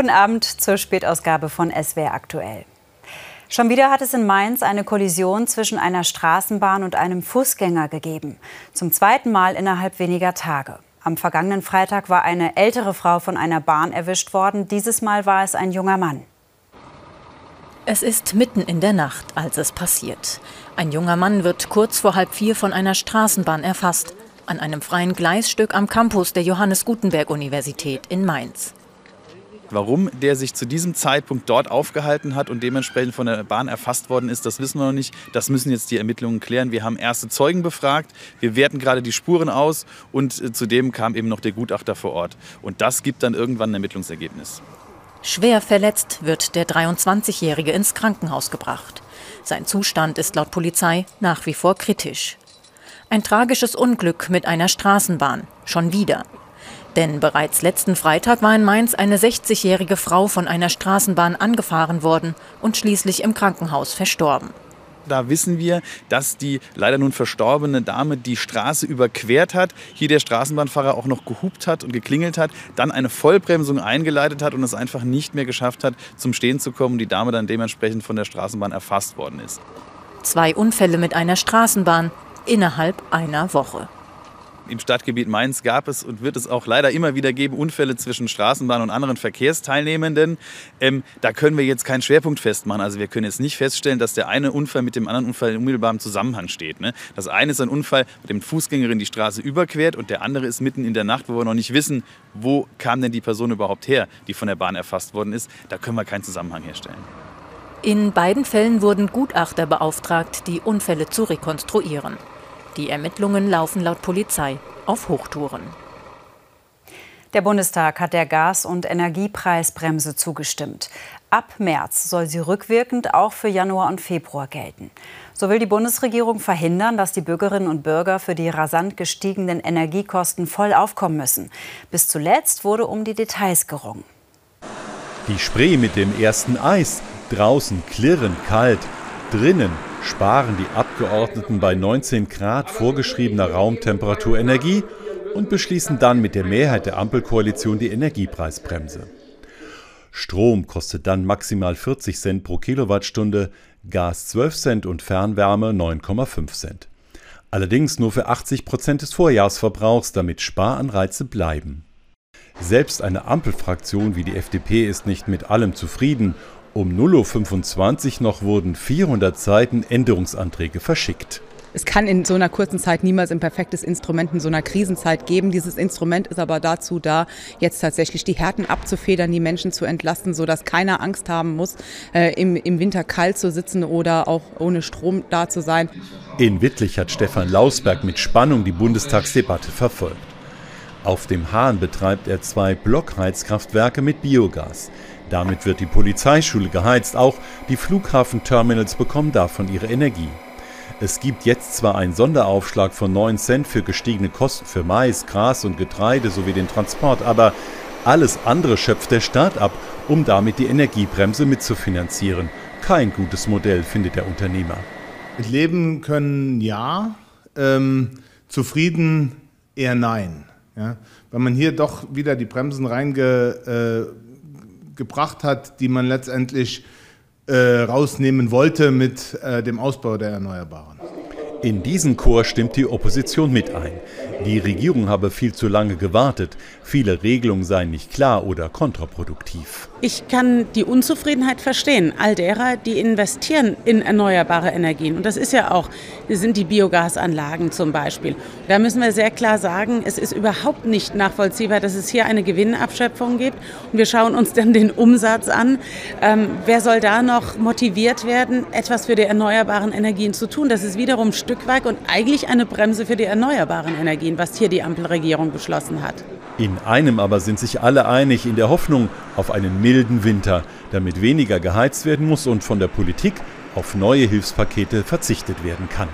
Guten Abend zur Spätausgabe von SWR aktuell. Schon wieder hat es in Mainz eine Kollision zwischen einer Straßenbahn und einem Fußgänger gegeben. Zum zweiten Mal innerhalb weniger Tage. Am vergangenen Freitag war eine ältere Frau von einer Bahn erwischt worden. Dieses Mal war es ein junger Mann. Es ist mitten in der Nacht, als es passiert. Ein junger Mann wird kurz vor halb vier von einer Straßenbahn erfasst. An einem freien Gleisstück am Campus der Johannes Gutenberg Universität in Mainz. Warum der sich zu diesem Zeitpunkt dort aufgehalten hat und dementsprechend von der Bahn erfasst worden ist, das wissen wir noch nicht. Das müssen jetzt die Ermittlungen klären. Wir haben erste Zeugen befragt, wir werten gerade die Spuren aus und äh, zudem kam eben noch der Gutachter vor Ort. Und das gibt dann irgendwann ein Ermittlungsergebnis. Schwer verletzt wird der 23-Jährige ins Krankenhaus gebracht. Sein Zustand ist laut Polizei nach wie vor kritisch. Ein tragisches Unglück mit einer Straßenbahn. Schon wieder. Denn bereits letzten Freitag war in Mainz eine 60-jährige Frau von einer Straßenbahn angefahren worden und schließlich im Krankenhaus verstorben. Da wissen wir, dass die leider nun verstorbene Dame die Straße überquert hat, hier der Straßenbahnfahrer auch noch gehupt hat und geklingelt hat, dann eine Vollbremsung eingeleitet hat und es einfach nicht mehr geschafft hat, zum Stehen zu kommen, die Dame dann dementsprechend von der Straßenbahn erfasst worden ist. Zwei Unfälle mit einer Straßenbahn innerhalb einer Woche. Im Stadtgebiet Mainz gab es und wird es auch leider immer wieder geben Unfälle zwischen Straßenbahn und anderen Verkehrsteilnehmenden. Ähm, da können wir jetzt keinen Schwerpunkt festmachen. Also wir können jetzt nicht feststellen, dass der eine Unfall mit dem anderen Unfall in unmittelbarem Zusammenhang steht. Ne? Das eine ist ein Unfall, mit dem Fußgängerin die Straße überquert und der andere ist mitten in der Nacht, wo wir noch nicht wissen, wo kam denn die Person überhaupt her, die von der Bahn erfasst worden ist. Da können wir keinen Zusammenhang herstellen. In beiden Fällen wurden Gutachter beauftragt, die Unfälle zu rekonstruieren. Die Ermittlungen laufen laut Polizei auf Hochtouren. Der Bundestag hat der Gas- und Energiepreisbremse zugestimmt. Ab März soll sie rückwirkend auch für Januar und Februar gelten. So will die Bundesregierung verhindern, dass die Bürgerinnen und Bürger für die rasant gestiegenen Energiekosten voll aufkommen müssen. Bis zuletzt wurde um die Details gerungen. Die Spree mit dem ersten Eis, draußen klirrend kalt, drinnen sparen die Abgeordneten bei 19 Grad vorgeschriebener Raumtemperatur Energie und beschließen dann mit der Mehrheit der Ampelkoalition die Energiepreisbremse. Strom kostet dann maximal 40 Cent pro Kilowattstunde, Gas 12 Cent und Fernwärme 9,5 Cent. Allerdings nur für 80 Prozent des Vorjahresverbrauchs, damit Sparanreize bleiben. Selbst eine Ampelfraktion wie die FDP ist nicht mit allem zufrieden um 0.25 Uhr noch wurden 400 Seiten Änderungsanträge verschickt. Es kann in so einer kurzen Zeit niemals ein perfektes Instrument in so einer Krisenzeit geben. Dieses Instrument ist aber dazu da, jetzt tatsächlich die Härten abzufedern, die Menschen zu entlasten, sodass keiner Angst haben muss, äh, im, im Winter kalt zu sitzen oder auch ohne Strom da zu sein. In Wittlich hat Stefan Lausberg mit Spannung die Bundestagsdebatte verfolgt. Auf dem Hahn betreibt er zwei Blockheizkraftwerke mit Biogas. Damit wird die Polizeischule geheizt, auch die Flughafenterminals bekommen davon ihre Energie. Es gibt jetzt zwar einen Sonderaufschlag von 9 Cent für gestiegene Kosten für Mais, Gras und Getreide sowie den Transport, aber alles andere schöpft der Staat ab, um damit die Energiebremse mitzufinanzieren. Kein gutes Modell, findet der Unternehmer. Leben können ja, ähm, zufrieden eher nein. Ja? Weil man hier doch wieder die Bremsen reinge, äh, gebracht hat, die man letztendlich äh, rausnehmen wollte mit äh, dem Ausbau der Erneuerbaren. In diesen Chor stimmt die Opposition mit ein. Die Regierung habe viel zu lange gewartet. Viele Regelungen seien nicht klar oder kontraproduktiv. Ich kann die Unzufriedenheit verstehen, all derer, die investieren in erneuerbare Energien. Und das ist ja auch, sind die Biogasanlagen zum Beispiel. Da müssen wir sehr klar sagen, es ist überhaupt nicht nachvollziehbar, dass es hier eine Gewinnabschöpfung gibt. Und wir schauen uns dann den Umsatz an. Ähm, wer soll da noch motiviert werden, etwas für die erneuerbaren Energien zu tun? Das ist wiederum ein Stück weit und eigentlich eine Bremse für die erneuerbaren Energien, was hier die Ampelregierung beschlossen hat. In einem aber sind sich alle einig, in der Hoffnung auf einen milden Winter, damit weniger geheizt werden muss und von der Politik auf neue Hilfspakete verzichtet werden kann.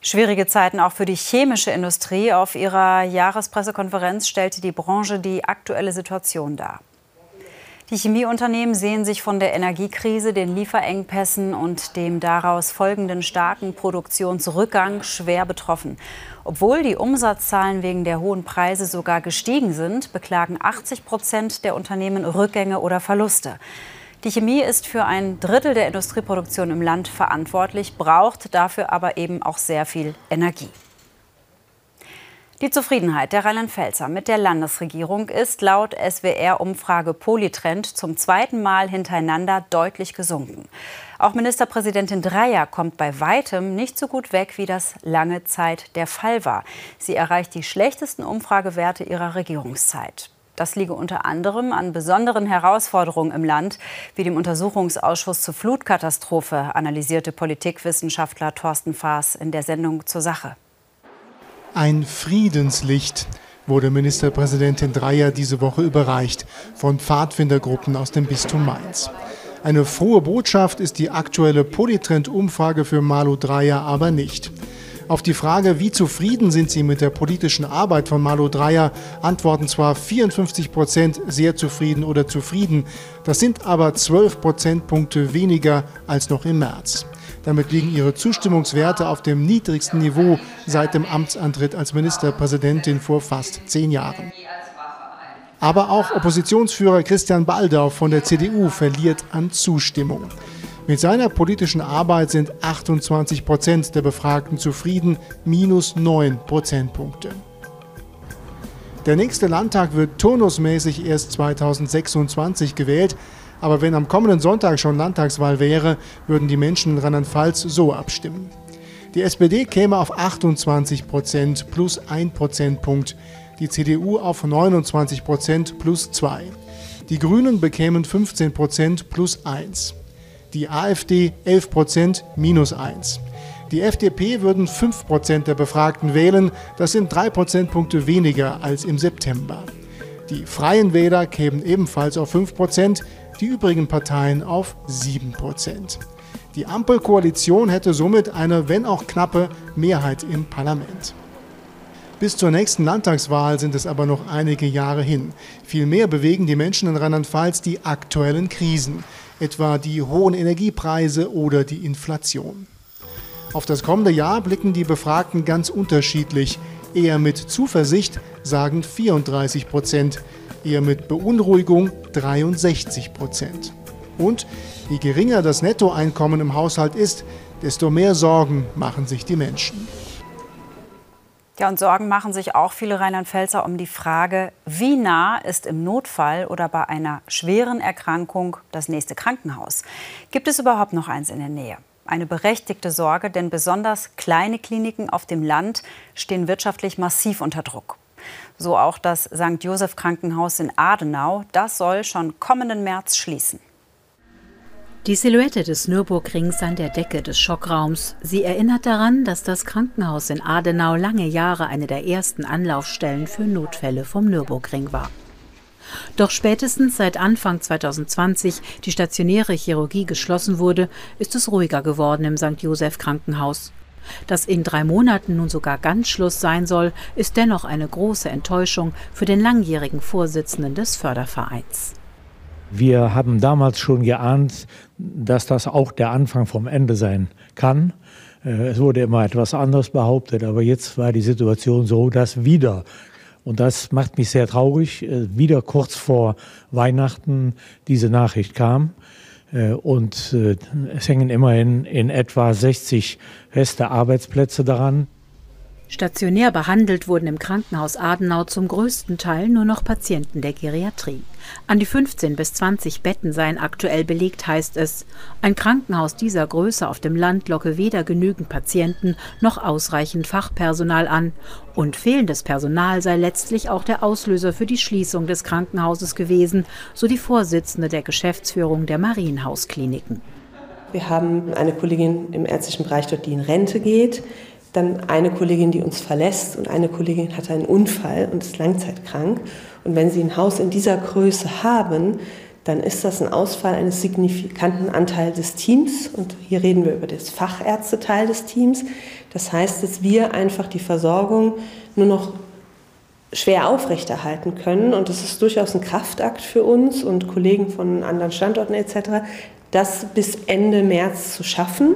Schwierige Zeiten auch für die chemische Industrie. Auf ihrer Jahrespressekonferenz stellte die Branche die aktuelle Situation dar. Die Chemieunternehmen sehen sich von der Energiekrise, den Lieferengpässen und dem daraus folgenden starken Produktionsrückgang schwer betroffen. Obwohl die Umsatzzahlen wegen der hohen Preise sogar gestiegen sind, beklagen 80 Prozent der Unternehmen Rückgänge oder Verluste. Die Chemie ist für ein Drittel der Industrieproduktion im Land verantwortlich, braucht dafür aber eben auch sehr viel Energie. Die Zufriedenheit der Rheinland-Pfälzer mit der Landesregierung ist laut SWR-Umfrage Polytrend zum zweiten Mal hintereinander deutlich gesunken. Auch Ministerpräsidentin Dreyer kommt bei weitem nicht so gut weg, wie das lange Zeit der Fall war. Sie erreicht die schlechtesten Umfragewerte ihrer Regierungszeit. Das liege unter anderem an besonderen Herausforderungen im Land, wie dem Untersuchungsausschuss zur Flutkatastrophe, analysierte Politikwissenschaftler Thorsten Faas in der Sendung zur Sache. Ein Friedenslicht wurde Ministerpräsidentin Dreyer diese Woche überreicht von Pfadfindergruppen aus dem Bistum Mainz. Eine frohe Botschaft ist die aktuelle Polytrend-Umfrage für Malu Dreyer aber nicht. Auf die Frage, wie zufrieden sind Sie mit der politischen Arbeit von Malu Dreyer, antworten zwar 54 Prozent sehr zufrieden oder zufrieden, das sind aber 12 Prozentpunkte weniger als noch im März. Damit liegen ihre Zustimmungswerte auf dem niedrigsten Niveau seit dem Amtsantritt als Ministerpräsidentin vor fast zehn Jahren. Aber auch Oppositionsführer Christian Baldau von der CDU verliert an Zustimmung. Mit seiner politischen Arbeit sind 28 Prozent der Befragten zufrieden, minus 9 Prozentpunkte. Der nächste Landtag wird turnusmäßig erst 2026 gewählt. Aber wenn am kommenden Sonntag schon Landtagswahl wäre, würden die Menschen in Rheinland-Pfalz so abstimmen. Die SPD käme auf 28 Prozent plus 1 Prozentpunkt, die CDU auf 29 Prozent plus 2. Die Grünen bekämen 15 Prozent plus 1 die AfD 11 Prozent minus 1. Die FDP würden 5 Prozent der Befragten wählen, das sind 3 Prozentpunkte weniger als im September. Die Freien Wähler kämen ebenfalls auf 5 Prozent, die übrigen Parteien auf 7 Prozent. Die Ampelkoalition hätte somit eine, wenn auch knappe, Mehrheit im Parlament. Bis zur nächsten Landtagswahl sind es aber noch einige Jahre hin. Vielmehr bewegen die Menschen in Rheinland-Pfalz die aktuellen Krisen etwa die hohen Energiepreise oder die Inflation. Auf das kommende Jahr blicken die Befragten ganz unterschiedlich. Eher mit Zuversicht sagen 34 Prozent, eher mit Beunruhigung 63 Prozent. Und je geringer das Nettoeinkommen im Haushalt ist, desto mehr Sorgen machen sich die Menschen. Ja, und Sorgen machen sich auch viele Rheinland-Pfälzer um die Frage, wie nah ist im Notfall oder bei einer schweren Erkrankung das nächste Krankenhaus? Gibt es überhaupt noch eins in der Nähe? Eine berechtigte Sorge, denn besonders kleine Kliniken auf dem Land stehen wirtschaftlich massiv unter Druck. So auch das St. Joseph Krankenhaus in Adenau. Das soll schon kommenden März schließen. Die Silhouette des Nürburgrings an der Decke des Schockraums. Sie erinnert daran, dass das Krankenhaus in Adenau lange Jahre eine der ersten Anlaufstellen für Notfälle vom Nürburgring war. Doch spätestens seit Anfang 2020 die stationäre Chirurgie geschlossen wurde, ist es ruhiger geworden im St. Joseph Krankenhaus. Dass in drei Monaten nun sogar ganz Schluss sein soll, ist dennoch eine große Enttäuschung für den langjährigen Vorsitzenden des Fördervereins. Wir haben damals schon geahnt, dass das auch der Anfang vom Ende sein kann. Äh, es wurde immer etwas anderes behauptet, aber jetzt war die Situation so, dass wieder, und das macht mich sehr traurig, äh, wieder kurz vor Weihnachten diese Nachricht kam. Äh, und es hängen immerhin in etwa 60 feste Arbeitsplätze daran. Stationär behandelt wurden im Krankenhaus Adenau zum größten Teil nur noch Patienten der Geriatrie. An die 15 bis 20 Betten seien aktuell belegt, heißt es. Ein Krankenhaus dieser Größe auf dem Land locke weder genügend Patienten noch ausreichend Fachpersonal an. Und fehlendes Personal sei letztlich auch der Auslöser für die Schließung des Krankenhauses gewesen, so die Vorsitzende der Geschäftsführung der Marienhauskliniken. Wir haben eine Kollegin im ärztlichen Bereich dort, die in Rente geht dann eine Kollegin, die uns verlässt und eine Kollegin hatte einen Unfall und ist langzeitkrank. Und wenn Sie ein Haus in dieser Größe haben, dann ist das ein Ausfall eines signifikanten Anteils des Teams. Und hier reden wir über das Fachärzteteil des Teams. Das heißt, dass wir einfach die Versorgung nur noch schwer aufrechterhalten können. Und das ist durchaus ein Kraftakt für uns und Kollegen von anderen Standorten etc., das bis Ende März zu schaffen.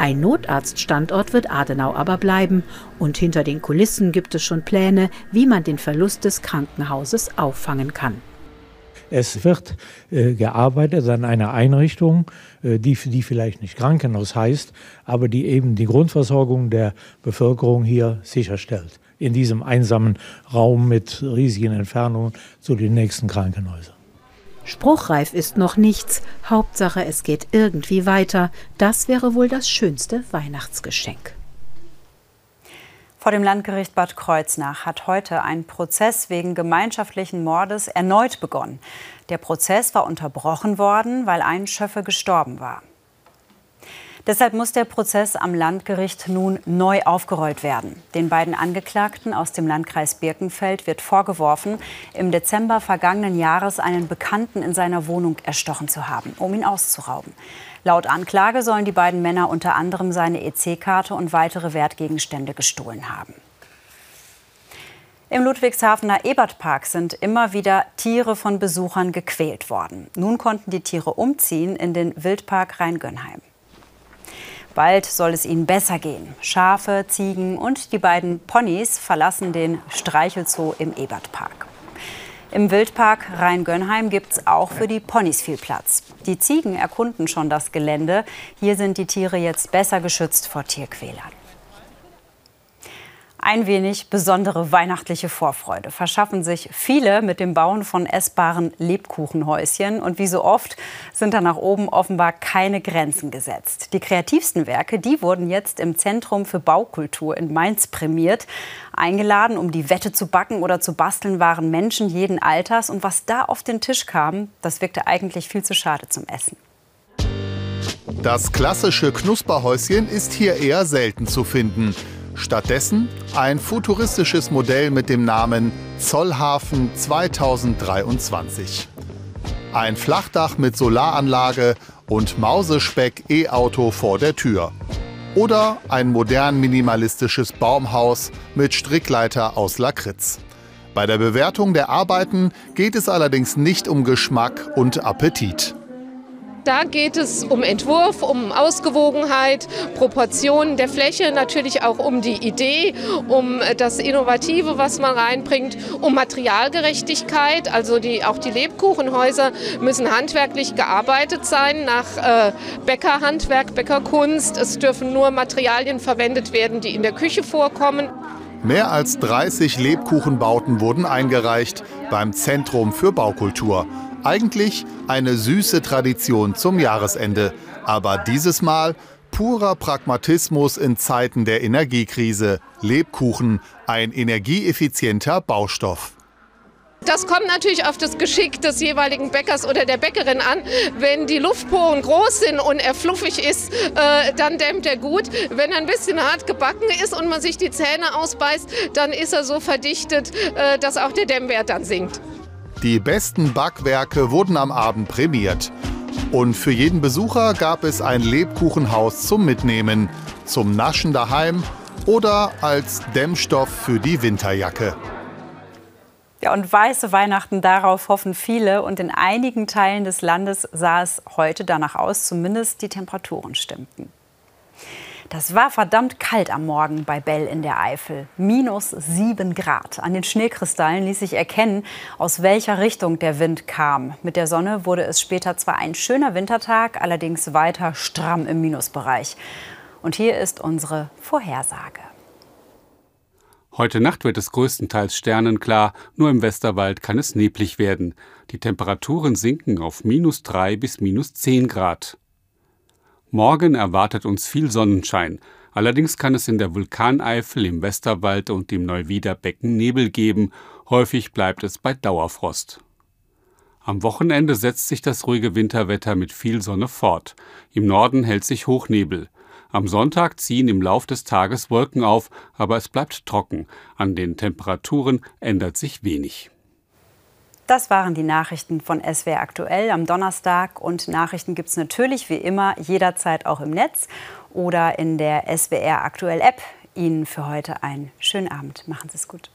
Ein Notarztstandort wird Adenau aber bleiben. Und hinter den Kulissen gibt es schon Pläne, wie man den Verlust des Krankenhauses auffangen kann. Es wird äh, gearbeitet an einer Einrichtung, äh, die, die vielleicht nicht Krankenhaus heißt, aber die eben die Grundversorgung der Bevölkerung hier sicherstellt. In diesem einsamen Raum mit riesigen Entfernungen zu den nächsten Krankenhäusern. Spruchreif ist noch nichts. Hauptsache, es geht irgendwie weiter. Das wäre wohl das schönste Weihnachtsgeschenk. Vor dem Landgericht Bad Kreuznach hat heute ein Prozess wegen gemeinschaftlichen Mordes erneut begonnen. Der Prozess war unterbrochen worden, weil ein Schöffe gestorben war. Deshalb muss der Prozess am Landgericht nun neu aufgerollt werden. Den beiden Angeklagten aus dem Landkreis Birkenfeld wird vorgeworfen, im Dezember vergangenen Jahres einen Bekannten in seiner Wohnung erstochen zu haben, um ihn auszurauben. Laut Anklage sollen die beiden Männer unter anderem seine EC-Karte und weitere Wertgegenstände gestohlen haben. Im Ludwigshafener Ebertpark sind immer wieder Tiere von Besuchern gequält worden. Nun konnten die Tiere umziehen in den Wildpark Rheingönheim. Bald soll es ihnen besser gehen. Schafe, Ziegen und die beiden Ponys verlassen den Streichelzoo im Ebertpark. Im Wildpark Rhein-Gönnheim gibt es auch für die Ponys viel Platz. Die Ziegen erkunden schon das Gelände. Hier sind die Tiere jetzt besser geschützt vor Tierquälern. Ein wenig besondere weihnachtliche Vorfreude verschaffen sich viele mit dem Bauen von essbaren Lebkuchenhäuschen. Und wie so oft sind da nach oben offenbar keine Grenzen gesetzt. Die kreativsten Werke, die wurden jetzt im Zentrum für Baukultur in Mainz prämiert. Eingeladen, um die Wette zu backen oder zu basteln, waren Menschen jeden Alters. Und was da auf den Tisch kam, das wirkte eigentlich viel zu schade zum Essen. Das klassische Knusperhäuschen ist hier eher selten zu finden. Stattdessen ein futuristisches Modell mit dem Namen Zollhafen 2023. Ein Flachdach mit Solaranlage und Mausespeck E-Auto vor der Tür. Oder ein modern minimalistisches Baumhaus mit Strickleiter aus Lakritz. Bei der Bewertung der Arbeiten geht es allerdings nicht um Geschmack und Appetit. Da geht es um Entwurf, um Ausgewogenheit, Proportionen der Fläche, natürlich auch um die Idee, um das Innovative, was man reinbringt, um Materialgerechtigkeit. Also die, auch die Lebkuchenhäuser müssen handwerklich gearbeitet sein nach äh, Bäckerhandwerk, Bäckerkunst. Es dürfen nur Materialien verwendet werden, die in der Küche vorkommen. Mehr als 30 Lebkuchenbauten wurden eingereicht beim Zentrum für Baukultur. Eigentlich eine süße Tradition zum Jahresende, aber dieses Mal purer Pragmatismus in Zeiten der Energiekrise. Lebkuchen, ein energieeffizienter Baustoff. Das kommt natürlich auf das Geschick des jeweiligen Bäckers oder der Bäckerin an. Wenn die Luftporen groß sind und er fluffig ist, äh, dann dämmt er gut. Wenn er ein bisschen hart gebacken ist und man sich die Zähne ausbeißt, dann ist er so verdichtet, äh, dass auch der Dämmwert dann sinkt. Die besten Backwerke wurden am Abend prämiert. Und für jeden Besucher gab es ein Lebkuchenhaus zum Mitnehmen, zum Naschen daheim oder als Dämmstoff für die Winterjacke. Ja, und weiße Weihnachten, darauf hoffen viele. Und in einigen Teilen des Landes sah es heute danach aus, zumindest die Temperaturen stimmten. Das war verdammt kalt am Morgen bei Bell in der Eifel. Minus sieben Grad. An den Schneekristallen ließ sich erkennen, aus welcher Richtung der Wind kam. Mit der Sonne wurde es später zwar ein schöner Wintertag, allerdings weiter stramm im Minusbereich. Und hier ist unsere Vorhersage. Heute Nacht wird es größtenteils sternenklar, nur im Westerwald kann es neblig werden. Die Temperaturen sinken auf minus drei bis minus zehn Grad. Morgen erwartet uns viel Sonnenschein. Allerdings kann es in der Vulkaneifel, im Westerwald und im Neuwieder Becken Nebel geben. Häufig bleibt es bei Dauerfrost. Am Wochenende setzt sich das ruhige Winterwetter mit viel Sonne fort. Im Norden hält sich Hochnebel. Am Sonntag ziehen im Lauf des Tages Wolken auf, aber es bleibt trocken. An den Temperaturen ändert sich wenig. Das waren die Nachrichten von SWR aktuell am Donnerstag. Und Nachrichten gibt es natürlich wie immer jederzeit auch im Netz oder in der SWR aktuell App. Ihnen für heute einen schönen Abend. Machen Sie es gut.